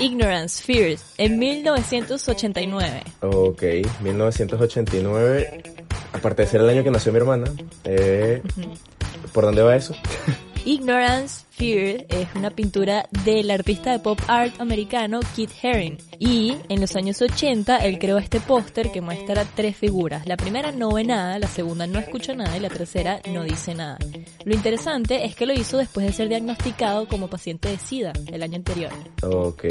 Ignorance, Fear, en 1989. Ok, 1989. Aparte de ser el año que nació mi hermana, eh, ¿por dónde va eso? Ignorance Fear es una pintura del artista de pop art americano Kit Haring. Y en los años 80 él creó este póster que muestra tres figuras. La primera no ve nada, la segunda no escucha nada y la tercera no dice nada. Lo interesante es que lo hizo después de ser diagnosticado como paciente de SIDA el año anterior. Ok,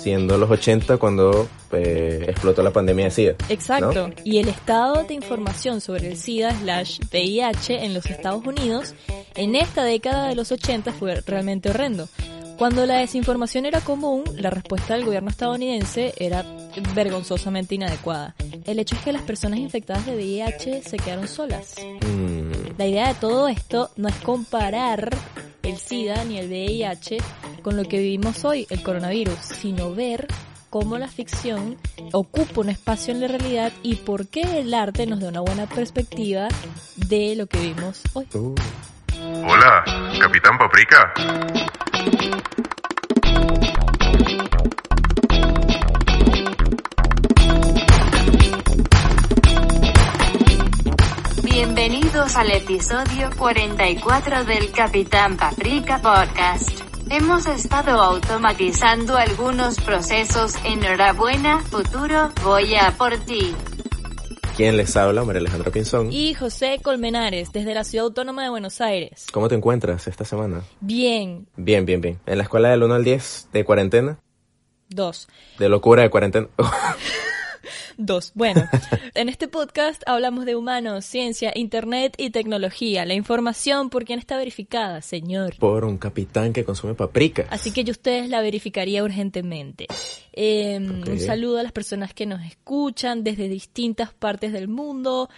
siendo los 80 cuando eh, explotó la pandemia de SIDA. Exacto. Y el estado de información sobre el SIDA slash VIH en los Estados Unidos en esta década de los 80 fue realmente horrendo. Cuando la desinformación era común, la respuesta del gobierno estadounidense era vergonzosamente inadecuada. El hecho es que las personas infectadas de VIH se quedaron solas. Mm, La idea de todo esto no es comparar el SIDA ni el VIH con lo que vivimos hoy, el coronavirus, sino ver cómo la ficción ocupa un espacio en la realidad y por qué el arte nos da una buena perspectiva de lo que vivimos hoy. uh, Hola, Capitán Paprika. Bienvenidos al episodio 44 del Capitán Paprika Podcast. Hemos estado automatizando algunos procesos. Enhorabuena, futuro, voy a por ti. ¿Quién les habla? María Alejandra Pinzón. Y José Colmenares, desde la Ciudad Autónoma de Buenos Aires. ¿Cómo te encuentras esta semana? Bien, Bien, bien, bien. En la escuela del 1 al 10 de cuarentena, dos. de locura de cuarentena. Dos. Bueno, en este podcast hablamos de humanos, ciencia, internet y tecnología. La información por quién está verificada, señor. Por un capitán que consume paprika. Así que yo ustedes la verificaría urgentemente. Eh. Un saludo a las personas que nos escuchan desde distintas partes del mundo,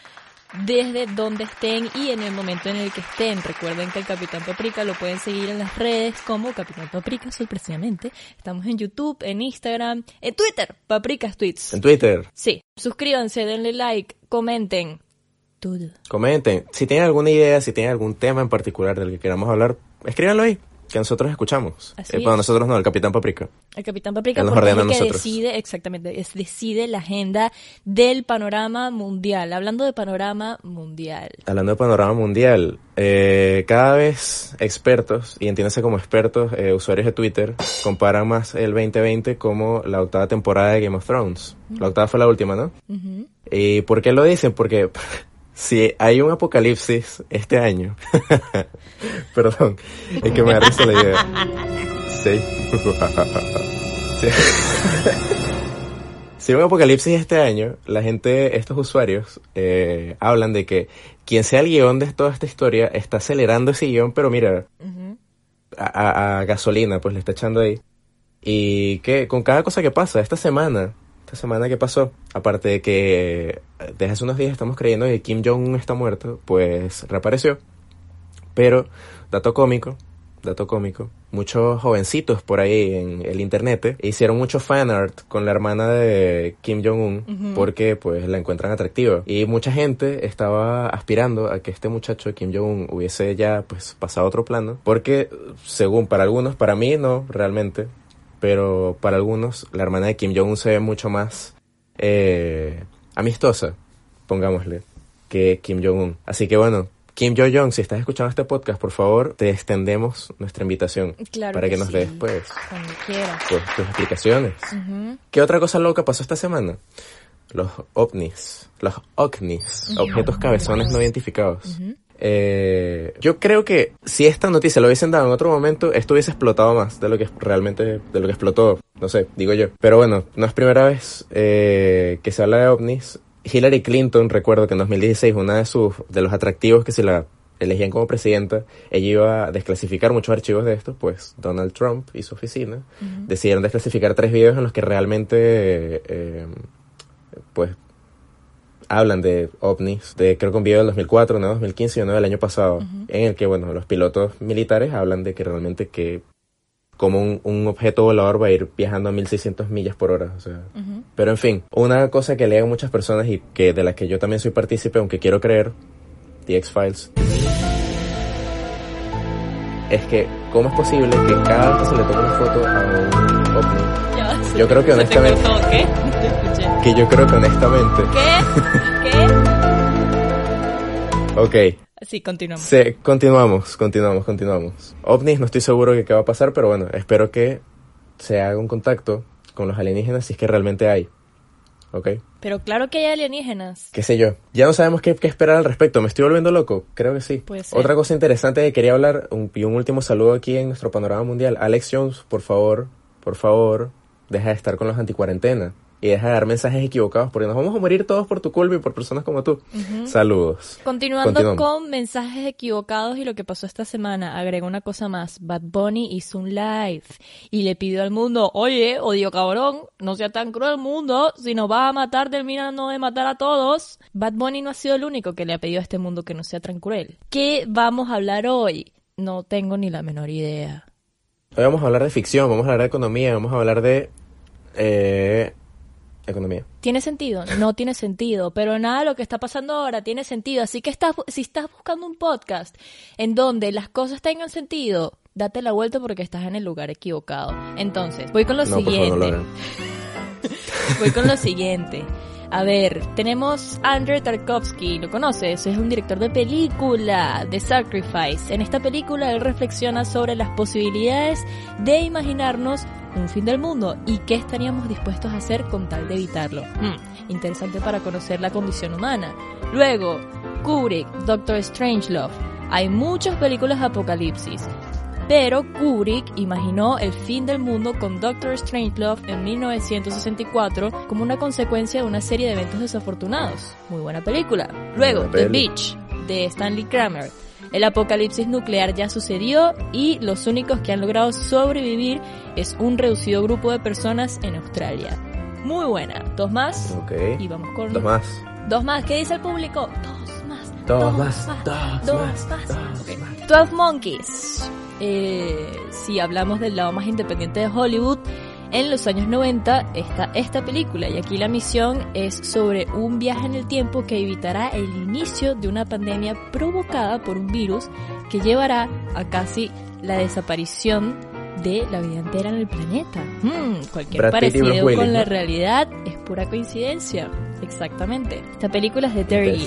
desde donde estén y en el momento en el que estén. Recuerden que el Capitán Paprika lo pueden seguir en las redes como Capitán Paprika, sorpresivamente. Estamos en YouTube, en Instagram, en Twitter, Paprikas Tweets. En Twitter, Sí, suscríbanse, denle like, comenten. Todo. comenten. Si tienen alguna idea, si tienen algún tema en particular del que queramos hablar, escríbanlo ahí, que nosotros escuchamos. Así Eh, bueno, es. nosotros no, el capitán paprika. El Capitán Paprika porque es el que nosotros. decide, exactamente, es, decide la agenda del panorama mundial. Hablando de panorama mundial. Hablando de panorama mundial, eh, cada vez expertos, y entiéndase como expertos, eh, usuarios de Twitter, comparan más el 2020 como la octava temporada de Game of Thrones. La octava fue la última, ¿no? ¿Y por qué lo dicen? Porque si hay un apocalipsis este año, perdón, es que me risa la idea. Sí. Sí. Si hay un apocalipsis este año, la gente, estos usuarios, eh, hablan de que quien sea el guion de toda esta historia está acelerando ese guion, pero mira, Ujú. a, a- a gasolina, pues le está echando ahí. Y que con cada cosa que pasa, esta semana, esta semana que pasó, aparte de que eh, desde hace unos días estamos creyendo que Kim Jong-un está muerto, pues reapareció. Pero, dato cómico, dato cómico, muchos jovencitos por ahí en el internet hicieron mucho fan art con la hermana de Kim Jong-un Ujú. porque pues la encuentran atractiva. Y mucha gente estaba aspirando a que este muchacho Kim Jong-un hubiese ya pues pasado a otro plano porque según para algunos, para mí no realmente, pero para algunos la hermana de Kim Jong-un se ve mucho más eh, amistosa, pongámosle, que Kim Jong-un. Así que bueno, Kim Jong-un, si estás escuchando este podcast, por favor, te extendemos nuestra invitación Claro para que, que nos sí. des pues, Cuando quieras. pues, tus explicaciones. ¿Qué otra cosa loca pasó esta semana? Los ovnis, los OVNIs, objetos cabezones no identificados. Eh, yo creo que si esta noticia lo hubiesen dado en otro momento, esto hubiese explotado más de lo que realmente, de lo que explotó, no sé, digo yo. Pero bueno, no es primera vez eh, que se habla de ovnis. Hillary Clinton, recuerdo que en 2016 una de sus, de los atractivos que se la elegían como presidenta, ella iba a desclasificar muchos archivos de estos, pues Donald Trump y su oficina decidieron desclasificar tres videos en los que realmente, eh, pues, hablan de ovnis, de creo que un video del 2004, uno del 2015 y uno del año pasado, en el que, bueno, los pilotos militares hablan de que realmente que como un, un objeto volador va a ir viajando a 1600 millas por hora, o sea. Pero en fin, una cosa que lean muchas personas y que de la que yo también soy partícipe, aunque quiero creer, The X-Files. es que, ¿cómo es posible que cada vez que se le tome una foto a un ovni, Yo creo que honestamente- que yo creo que honestamente, ¿Qué? ¿Qué? ok, Sí, continuamos. se, continuamos, continuamos, continuamos. OVNIs, no estoy seguro de qué va a pasar, pero bueno, espero que se haga un contacto con los alienígenas si es que realmente hay. ¿Ok? Pero claro que hay alienígenas. qué sé yo. Ya no sabemos qué, qué esperar al respecto. ¿Me estoy volviendo loco? Creo que sí. Otra cosa interesante que quería hablar, un, y un último saludo aquí en nuestro panorama mundial. Alex Jones, por favor, por favor, deja de estar con los anticuarentena. Y deja de dar mensajes equivocados porque nos vamos a morir todos por tu culpa y por personas como tú. Saludos. Continuando con mensajes equivocados y lo que pasó esta semana, agrego una cosa más. Bad Bunny hizo un live y le pidió al mundo, oye, odio cabrón, no sea tan cruel mundo, si nos va a matar, termina no de matar a todos. Bad Bunny no ha sido el único que le ha pedido a este mundo que no sea tan cruel. ¿Qué vamos a hablar hoy? No tengo ni la menor idea. Hoy vamos a hablar de ficción, vamos a hablar de economía, vamos a hablar de... Eh, economía. ¿Tiene sentido? No tiene sentido, pero nada de lo que está pasando ahora tiene sentido. Así que estás, si estás buscando un podcast en donde las cosas tengan sentido, date la vuelta porque estás en el lugar equivocado. Entonces, voy con lo No, por favor, no lo siguiente. Voy con lo siguiente. A ver, tenemos Andrei Tarkovsky, ¿lo conoces? Es un director de película, The Sacrifice. En esta película él reflexiona sobre las posibilidades de imaginarnos un fin del mundo y qué estaríamos dispuestos a hacer con tal de evitarlo. Hmm, interesante para conocer la condición humana. Luego, Kubrick, Doctor Strangelove. Hay muchas películas de apocalipsis. Pero Kubrick imaginó el fin del mundo con Doctor Strangelove en 1964 como una consecuencia de una serie de eventos desafortunados. Muy buena película. Luego, Buena The peli. Beach, de Stanley Kramer. El apocalipsis nuclear ya sucedió y los únicos que han logrado sobrevivir es un reducido grupo de personas en Australia. Muy buena. Dos más. Ok. Y vamos con... Dos más. Dos más. ¿Qué dice el público? Dos más. Dos más, dos Dos más, más. dos más. 12 Monkeys. Eh, si hablamos del lado más independiente de Hollywood, en los años 90 está esta película y aquí la misión es sobre un viaje en el tiempo que evitará el inicio de una pandemia provocada por un virus que llevará a casi la desaparición de la vida entera en el planeta. Hmm, cualquier Brad parecido Willis, con la ¿no? realidad es pura coincidencia. Exactamente. Esta película es de Terry.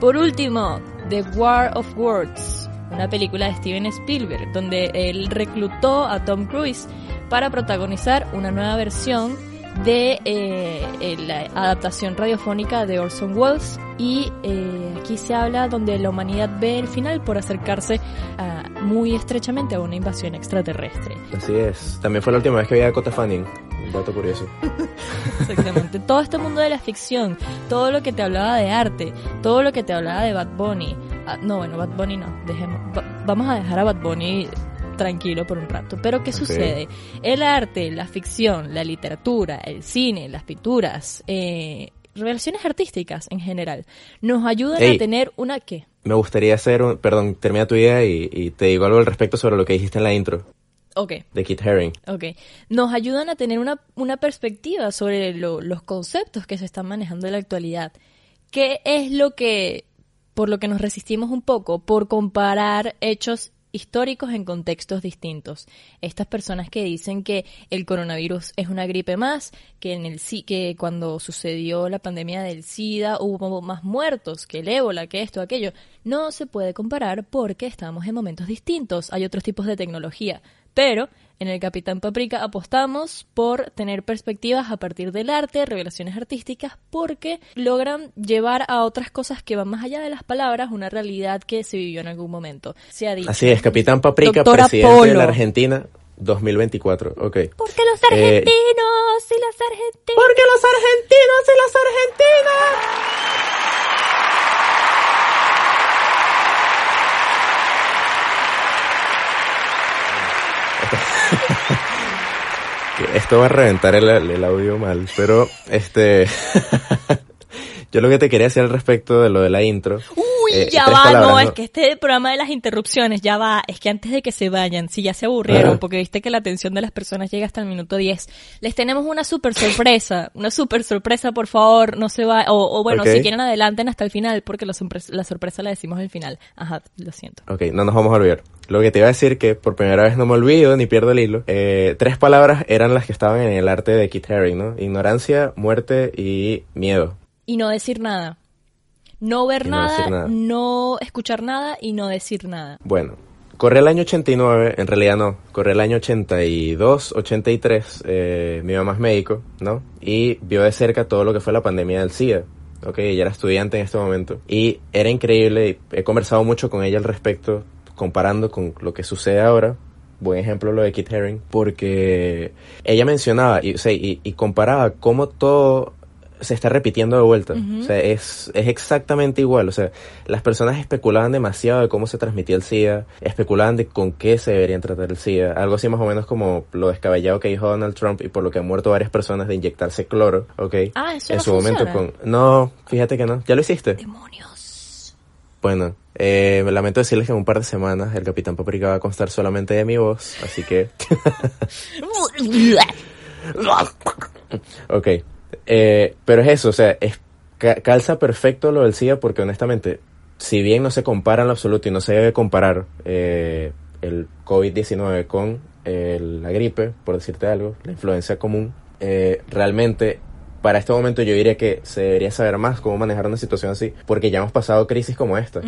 Por último, The War of Words, una película de Steven Spielberg, donde él reclutó a Tom Cruise para protagonizar una nueva versión de eh, eh, la adaptación radiofónica de Orson Welles y eh, aquí se habla donde la humanidad ve el final por acercarse muy estrechamente a una invasión extraterrestre. Así es. También fue la última vez que vi a Dakota Fanning. Un dato curioso. Exactamente. todo este mundo de la ficción, todo lo que te hablaba de arte, todo lo que te hablaba de Bad Bunny. Ah, no, bueno, Bad Bunny no. Dejemos, va- vamos a dejar a Bad Bunny tranquilo por un rato. Pero ¿qué sucede? El arte, la ficción, la literatura, el cine, las pinturas, eh, relaciones artísticas en general, nos ayudan Ey. a tener una ¿qué? Me gustaría hacer un... Perdón, termina tu idea y, y te digo algo al respecto sobre lo que dijiste en la intro Ok. de Kit Haring. Ok, nos ayudan a tener una, una perspectiva sobre lo- los conceptos que se están manejando en la actualidad. ¿Qué es lo que, por lo que nos resistimos un poco? Por comparar hechos históricos en contextos distintos. Estas personas que dicen que el coronavirus es una gripe más, que en el que cuando sucedió la pandemia del SIDA hubo más muertos que el ébola, que esto, aquello, no se puede comparar porque estamos en momentos distintos. Hay otros tipos de tecnología, pero en el Capitán Paprika apostamos por tener perspectivas a partir del arte, revelaciones artísticas, porque logran llevar a otras cosas que van más allá de las palabras, una realidad que se vivió en algún momento. Se ha dicho. Así es, Capitán Paprika, Doctora presidente de la Argentina 2024. Ok. Porque los Eh, argentinos y las argentinas. Porque los argentinos y las argentinas. Esto va a reventar el, el audio mal, pero este... Yo lo que te quería decir al respecto de lo de la intro. Uy, Eh, ya va, palabras, no, ¿no? es que este programa de las interrupciones, ya va, es que antes de que se vayan, si ya se aburrieron, Ajá. porque viste que la atención de las personas llega hasta el minuto 10, les tenemos una super sorpresa, una super sorpresa, por favor, no se va, o, o bueno, Ok. si quieren adelanten hasta el final, porque la, la sorpresa la decimos al final. Ajá, lo siento. Ok, no nos vamos a olvidar. Lo que te iba a decir que por primera vez no me olvido ni pierdo el hilo. Eh, tres palabras eran las que estaban en el arte de Kit Haring, ¿no? Ignorancia, muerte y miedo. Y no decir nada. No ver no nada, no escuchar nada y no decir nada. Bueno, corre el año 89, en realidad no, corre el año 82, 83, eh, mi mamá es médico, ¿no? Y vio de cerca todo lo que fue la pandemia del SIDA. Ok, ella era estudiante en este momento. Y era increíble, y he conversado mucho con ella al respecto, comparando con lo que sucede ahora. Buen ejemplo lo de Kit Haring, porque ella mencionaba y, o sea, y, y comparaba cómo todo se está repitiendo de vuelta. O sea, es, es exactamente igual. O sea, las personas especulaban demasiado de cómo se transmitía el SIDA, especulaban de con qué se deberían tratar el SIDA. Algo así más o menos como lo descabellado que dijo Donald Trump y por lo que han muerto varias personas de inyectarse cloro, ¿ok? Ah, eso en no su momento con... No, fíjate que no. ¿Ya lo hiciste? Demonios. Bueno, eh, me lamento decirles que en un par de semanas el Capitán Paprika va a constar solamente de mi voz, así que... Ok. Eh, pero es eso, o sea, es, ca- calza perfecto lo del SIDA porque honestamente, si bien no se compara en lo absoluto y no se debe comparar eh, el COVID-19 con eh, la gripe, por decirte algo, la influencia común, eh, realmente para este momento yo diría que se debería saber más cómo manejar una situación así, porque ya hemos pasado crisis como esta,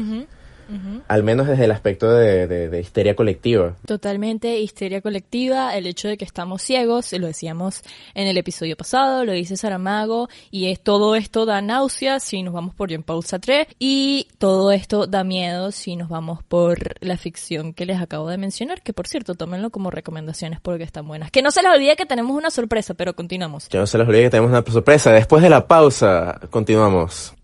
Al menos desde el aspecto de, de- de histeria colectiva. Totalmente histeria colectiva, el hecho de que estamos ciegos, lo decíamos en el episodio pasado, lo dice Saramago, y es todo esto da náuseas si nos vamos por Jean-Paul Sartre, y todo esto da miedo si nos vamos por la ficción que les acabo de mencionar, que por cierto, tómenlo como recomendaciones porque están buenas. Que no se les olvide que tenemos una sorpresa, pero continuamos. Yo no se les olvide que tenemos una sorpresa. Después de la pausa, continuamos.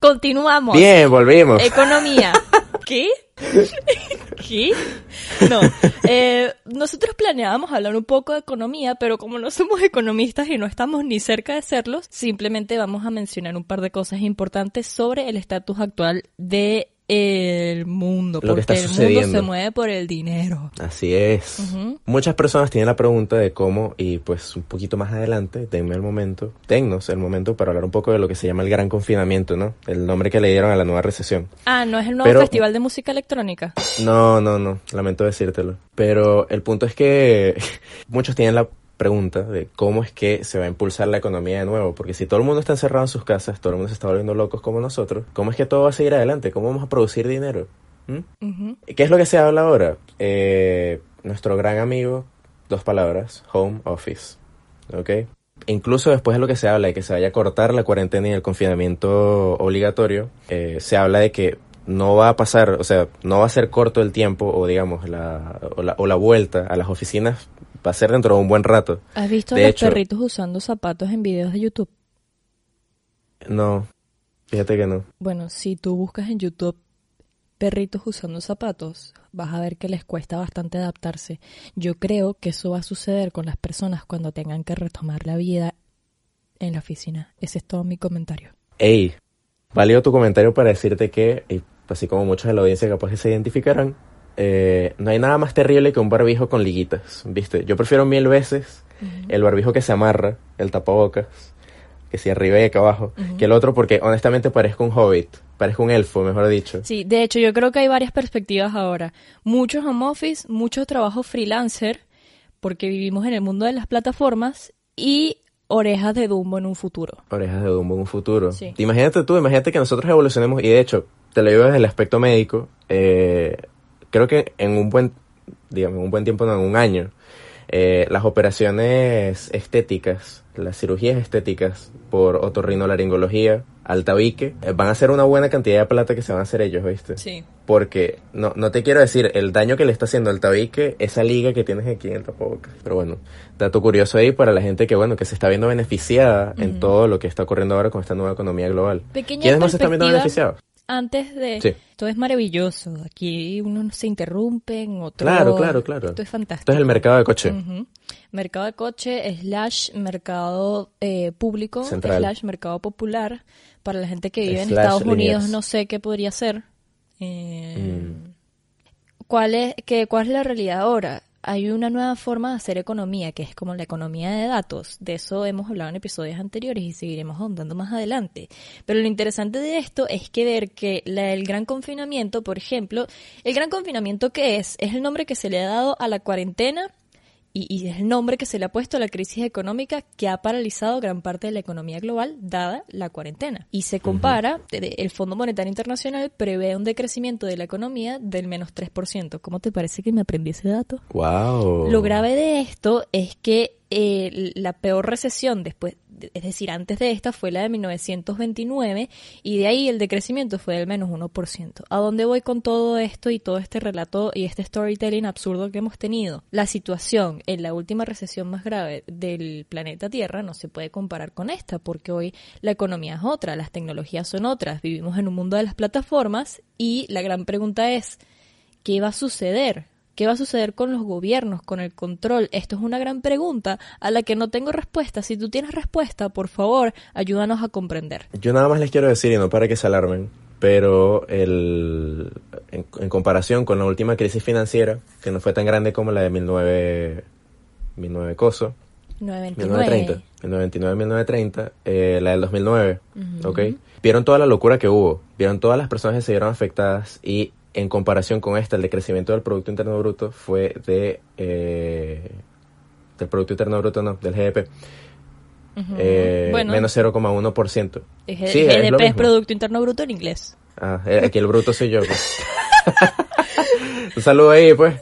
Continuamos. Bien, volvimos. Economía. ¿Qué? ¿Qué? No. Eh, nosotros planeábamos hablar un poco de economía, pero como no somos economistas y no estamos ni cerca de serlos, simplemente vamos a mencionar un par de cosas importantes sobre el estatus actual de el mundo, Lo que porque el mundo se mueve por el dinero. Así es. Muchas personas tienen la pregunta de cómo, y pues un poquito más adelante, denme el momento, dennos el momento para hablar un poco de lo que se llama el gran confinamiento, ¿no? El nombre que le dieron a la nueva recesión. Ah, ¿no es el nuevo Pero- festival de música electrónica? No, no, no, lamento decírtelo. Pero el punto es que muchos tienen la pregunta de cómo es que se va a impulsar la economía de nuevo, porque si todo el mundo está encerrado en sus casas, todo el mundo se está volviendo locos como nosotros, ¿cómo es que todo va a seguir adelante? ¿Cómo vamos a producir dinero? ¿Mm? ¿Qué es lo que se habla ahora? Eh, nuestro gran amigo, dos palabras, home office. ¿Ok? Incluso después de lo que se habla de que se vaya a cortar la cuarentena y el confinamiento obligatorio, eh, se habla de que no va a pasar, o sea, no va a ser corto el tiempo o digamos la, o la, o la vuelta a las oficinas va a ser dentro de un buen rato. ¿Has visto a los hecho- perritos usando zapatos en videos de YouTube? No, fíjate que no. Bueno, si tú buscas en YouTube perritos usando zapatos, vas a ver que les cuesta bastante adaptarse. Yo creo que eso va a suceder con las personas cuando tengan que retomar la vida en la oficina. Ese es todo mi comentario. Ey, válido tu comentario para decirte que, y así como muchos de la audiencia capaz que se identificarán, eh, no hay nada más terrible que un barbijo con liguitas, ¿viste? Yo prefiero mil veces el barbijo que se amarra, el tapabocas, que si arriba y acá abajo, que el otro porque honestamente parezco un hobbit, parezco un elfo, mejor dicho. Sí, de hecho yo creo que hay varias perspectivas ahora. Muchos home office, mucho trabajo freelancer, porque vivimos en el mundo de las plataformas, y orejas de Dumbo en un futuro. Orejas de Dumbo en un futuro. Sí. Imagínate tú, imagínate que nosotros evolucionemos, y de hecho, te lo digo desde el aspecto médico, eh, creo que en un buen, digamos, en un buen tiempo, no, en un año, eh, las operaciones estéticas, las cirugías estéticas por otorrinolaringología, al tabique, eh, van a ser una buena cantidad de plata que se van a hacer ellos, ¿viste? Sí. Porque no, no te quiero decir el daño que le está haciendo al tabique esa liga que tienes aquí en el tapabocas. Pero bueno, dato curioso ahí para la gente que bueno que se está viendo beneficiada en todo lo que está ocurriendo ahora con esta nueva economía global. Pequeña ¿Quiénes más se están viendo beneficiados? Antes de... Sí. Todo es maravilloso. Aquí uno no se interrumpe, en otro... Claro, claro, claro. Esto es fantástico. Esto es el mercado de coche. Mercado de coche, slash mercado eh, público, Central. slash mercado popular. Para la gente que vive en Estados Unidos, no sé qué podría ser. Eh, Mm. ¿cuál, es, que, ¿Cuál es la realidad ahora? Hay una nueva forma de hacer economía, que es como la economía de datos. De eso hemos hablado en episodios anteriores y seguiremos ahondando más adelante. Pero lo interesante de esto es que ver que la- el gran confinamiento, por ejemplo, el gran confinamiento que es, es el nombre que se le ha dado a la cuarentena y, y es el nombre que se le ha puesto a la crisis económica que ha paralizado gran parte de la economía global dada la cuarentena. Y se compara, el Fondo Monetario Internacional prevé un decrecimiento de la economía del menos 3%. ¿Cómo te parece que me aprendí ese dato? Wow. Lo grave de esto es que eh, la peor recesión después, es decir, antes de esta fue la de 1929 y de ahí el decrecimiento fue del menos 1%. ¿A dónde voy con todo esto y todo este relato y este storytelling absurdo que hemos tenido? La situación en la última recesión más grave del planeta Tierra no se puede comparar con esta porque hoy la economía es otra, las tecnologías son otras, vivimos en un mundo de las plataformas y la gran pregunta es, ¿qué va a suceder? ¿Qué va a suceder con los gobiernos, con el control? Esto es una gran pregunta a la que no tengo respuesta. Si tú tienes respuesta, por favor, ayúdanos a comprender. Yo nada más les quiero decir, y no para que se alarmen, pero el, en, en comparación con la última crisis financiera, que no fue tan grande como la de 19, 19 coso, 1930, 1929-1930, eh, la del 2009, ¿ok? Vieron toda la locura que hubo, vieron todas las personas que se vieron afectadas y en comparación con esta, el decrecimiento del Producto Interno Bruto fue de... eh, del Producto Interno Bruto, no, del GDP. eh, Bueno. menos 0,1%. Es- Sí, es lo GDP es mismo. Producto Interno Bruto en inglés. Ah, eh, aquí el bruto soy yo. pues. Un saludo ahí, pues.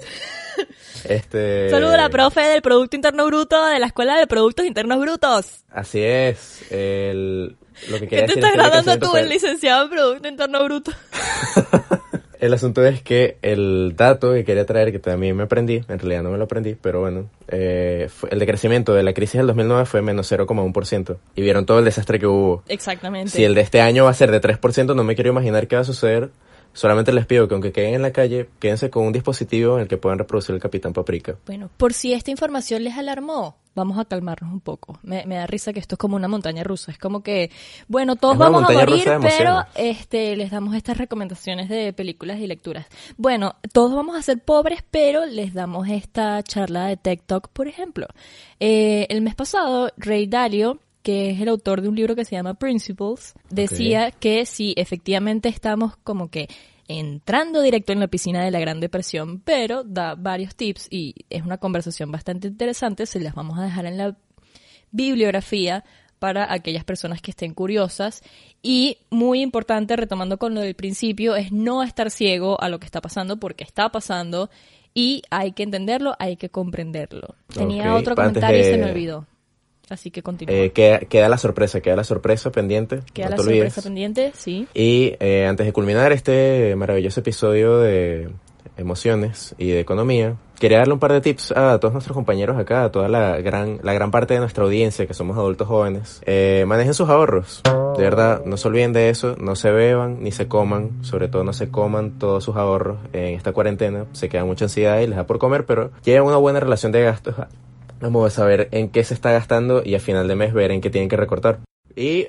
Este... Saludo a la profe del Producto Interno Bruto de la Escuela de Productos Internos Brutos. Así es. El... Lo que ¿Qué te decir estás es graduando tú, el licenciado en Producto Interno Bruto? El asunto es que el dato que quería traer, que también me aprendí, en realidad no me lo aprendí, pero bueno, eh, fue- el decrecimiento de la crisis del 2009 fue menos 0,1%. Y vieron todo el desastre que hubo. Exactamente. Si el de este año va a ser de 3%, no me quiero imaginar qué va a suceder. Solamente les pido que aunque queden en la calle, quédense con un dispositivo en el que puedan reproducir el Capitán Paprika. Bueno, por si esta información les alarmó, vamos a calmarnos un poco. Me, me da risa que esto es como una montaña rusa. Es como que, bueno, todos vamos a morir, pero este, les damos estas recomendaciones de películas y lecturas. Bueno, todos vamos a ser pobres, pero les damos esta charla de Tech Talk, por ejemplo. Eh, el mes pasado, Ray Dalio que es el autor de un libro que se llama Principles, decía que si efectivamente estamos como que entrando directo en la piscina de la Gran Depresión, pero da varios tips y es una conversación bastante interesante, se las vamos a dejar en la bibliografía para aquellas personas que estén curiosas y muy importante, retomando con lo del principio, es no estar ciego a lo que está pasando porque está pasando y hay que entenderlo, hay que comprenderlo. Tenía otro comentario y se me olvidó. Así que continúa. Eh, queda, queda la sorpresa, queda la sorpresa pendiente. Queda no la te olvides. sorpresa pendiente, sí. Y eh, antes de culminar este maravilloso episodio de emociones y de economía, quería darle un par de tips a todos nuestros compañeros acá, a toda la gran, la gran parte de nuestra audiencia que somos adultos jóvenes. Eh, manejen sus ahorros. De verdad, no se olviden de eso, no se beban ni se coman, sobre todo no se coman todos sus ahorros en esta cuarentena. Se queda mucha ansiedad y les da por comer, pero lleven una buena relación de gastos. Vamos a saber en qué se está gastando y a final de mes ver en qué tienen que recortar. Y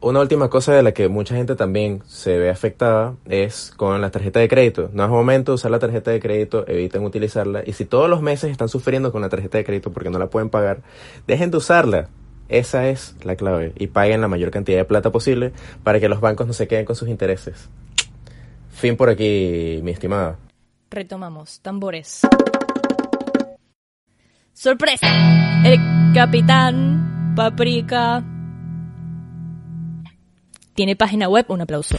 una última cosa de la que mucha gente también se ve afectada es con la tarjeta de crédito. No es momento de usar la tarjeta de crédito, eviten utilizarla. Y si todos los meses están sufriendo con la tarjeta de crédito porque no la pueden pagar, dejen de usarla. Esa es la clave. Y paguen la mayor cantidad de plata posible para que los bancos no se queden con sus intereses. Fin por aquí, mi estimada. Retomamos. Tambores. ¡Sorpresa! El capitán Paprika tiene página web. Un aplauso.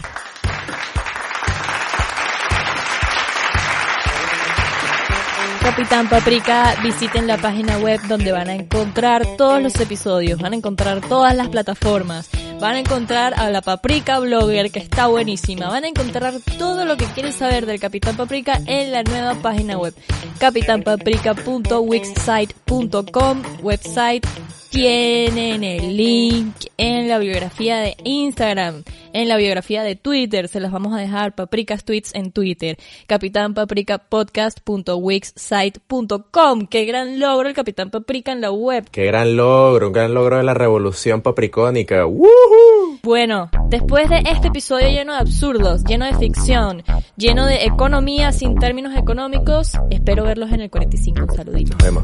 Capitán Paprika, visiten la página web donde van a encontrar todos los episodios, van a encontrar todas las plataformas, van a encontrar a la Paprika Blogger que está buenísima, van a encontrar todo lo que quieren saber del Capitán Paprika en la nueva página web, capitanpaprika.wixsite.com, website tienen el link en la biografía de Instagram, en la biografía de Twitter, se las vamos a dejar, Papricas Tweets en Twitter, capitánpapricapodcast.wixsite.com. Qué gran logro el Capitán Paprika en la web. Qué gran logro, un gran logro de la revolución papricónica. ¡Woohoo! Bueno, después de este episodio lleno de absurdos, lleno de ficción, lleno de economía sin términos económicos, espero verlos en el 45. Un saludito. Nos vemos.